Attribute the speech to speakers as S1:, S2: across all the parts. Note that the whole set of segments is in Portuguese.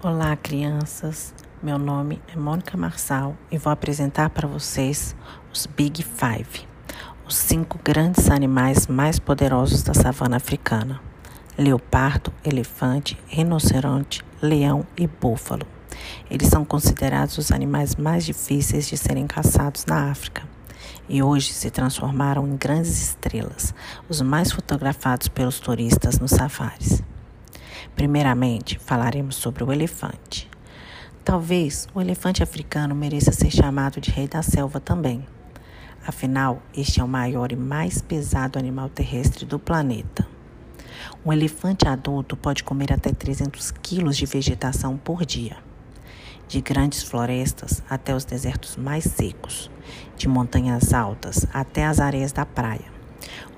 S1: Olá, crianças. Meu nome é Mônica Marçal e vou apresentar para vocês os Big Five, os cinco grandes animais mais poderosos da savana africana: leopardo, elefante, rinoceronte, leão e búfalo. Eles são considerados os animais mais difíceis de serem caçados na África e hoje se transformaram em grandes estrelas, os mais fotografados pelos turistas nos safaris. Primeiramente, falaremos sobre o elefante. Talvez o elefante africano mereça ser chamado de rei da selva também. Afinal, este é o maior e mais pesado animal terrestre do planeta. Um elefante adulto pode comer até 300 quilos de vegetação por dia, de grandes florestas até os desertos mais secos, de montanhas altas até as areias da praia.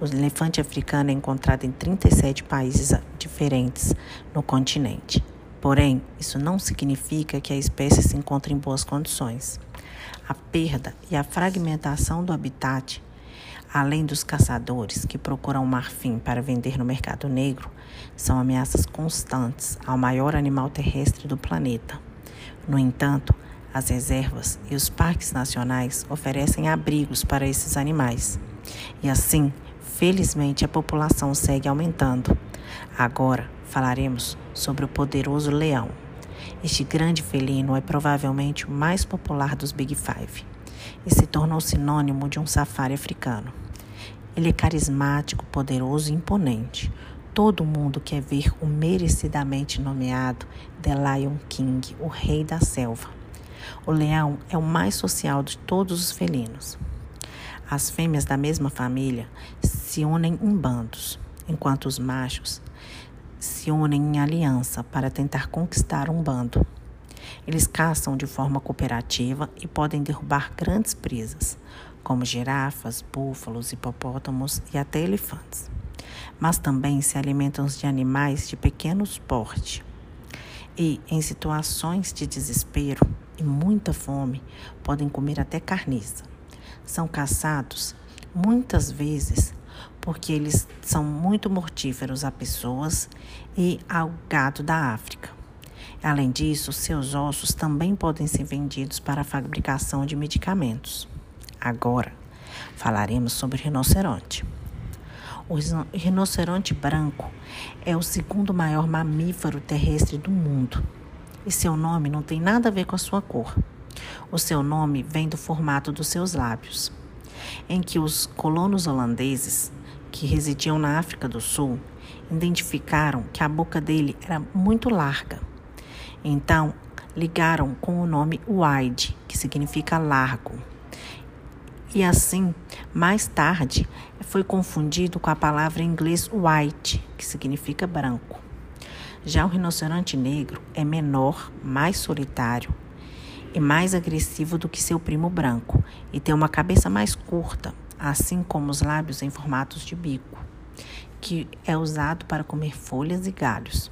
S1: O elefante africano é encontrado em 37 países diferentes no continente. Porém, isso não significa que a espécie se encontre em boas condições. A perda e a fragmentação do habitat, além dos caçadores que procuram marfim para vender no mercado negro, são ameaças constantes ao maior animal terrestre do planeta. No entanto, as reservas e os parques nacionais oferecem abrigos para esses animais. E assim, felizmente, a população segue aumentando. Agora falaremos sobre o poderoso leão. Este grande felino é provavelmente o mais popular dos Big Five e se tornou sinônimo de um safari africano. Ele é carismático, poderoso e imponente. Todo mundo quer ver o merecidamente nomeado The Lion King, o rei da selva. O leão é o mais social de todos os felinos. As fêmeas da mesma família se unem em bandos, enquanto os machos se unem em aliança para tentar conquistar um bando. Eles caçam de forma cooperativa e podem derrubar grandes presas, como girafas, búfalos, hipopótamos e até elefantes. Mas também se alimentam de animais de pequeno porte. E, em situações de desespero e muita fome, podem comer até carniça são caçados muitas vezes porque eles são muito mortíferos a pessoas e ao gado da África. Além disso, seus ossos também podem ser vendidos para a fabricação de medicamentos. Agora, falaremos sobre rinoceronte. O rinoceronte branco é o segundo maior mamífero terrestre do mundo e seu nome não tem nada a ver com a sua cor. O seu nome vem do formato dos seus lábios, em que os colonos holandeses que residiam na África do Sul identificaram que a boca dele era muito larga. Então, ligaram com o nome wide, que significa largo. E assim, mais tarde, foi confundido com a palavra em inglês white, que significa branco. Já o rinoceronte negro é menor, mais solitário e mais agressivo do que seu primo branco e tem uma cabeça mais curta, assim como os lábios em formatos de bico, que é usado para comer folhas e galhos.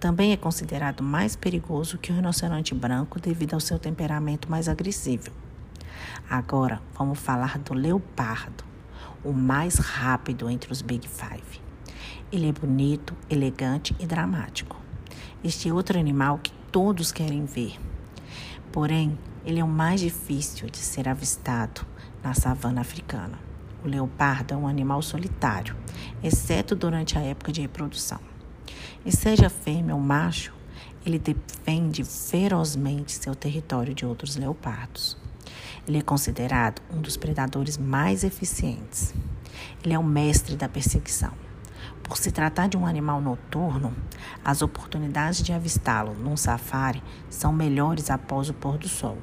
S1: Também é considerado mais perigoso que o rinoceronte branco devido ao seu temperamento mais agressivo. Agora vamos falar do leopardo, o mais rápido entre os Big Five. Ele é bonito, elegante e dramático. Este é outro animal que todos querem ver. Porém, ele é o mais difícil de ser avistado na savana africana. O leopardo é um animal solitário, exceto durante a época de reprodução. E seja fêmea ou macho, ele defende ferozmente seu território de outros leopardos. Ele é considerado um dos predadores mais eficientes. Ele é o mestre da perseguição. Por se tratar de um animal noturno, as oportunidades de avistá-lo num safari são melhores após o pôr do sol.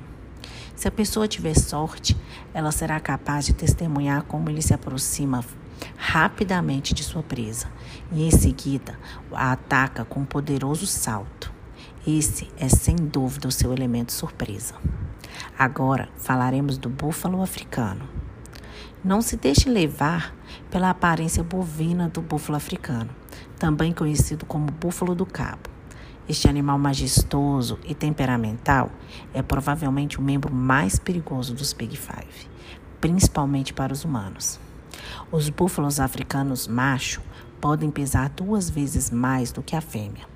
S1: Se a pessoa tiver sorte, ela será capaz de testemunhar como ele se aproxima rapidamente de sua presa e, em seguida, a ataca com um poderoso salto. Esse é sem dúvida o seu elemento surpresa. Agora falaremos do búfalo africano. Não se deixe levar pela aparência bovina do búfalo africano, também conhecido como búfalo do cabo. Este animal majestoso e temperamental é provavelmente o membro mais perigoso dos Big Five, principalmente para os humanos. Os búfalos africanos macho podem pesar duas vezes mais do que a fêmea.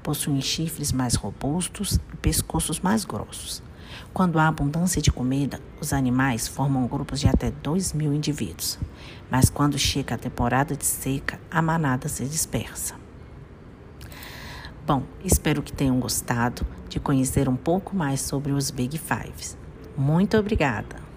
S1: possuem chifres mais robustos e pescoços mais grossos. Quando há abundância de comida, os animais formam grupos de até 2 mil indivíduos. Mas quando chega a temporada de seca, a manada se dispersa. Bom, espero que tenham gostado de conhecer um pouco mais sobre os Big Fives. Muito obrigada!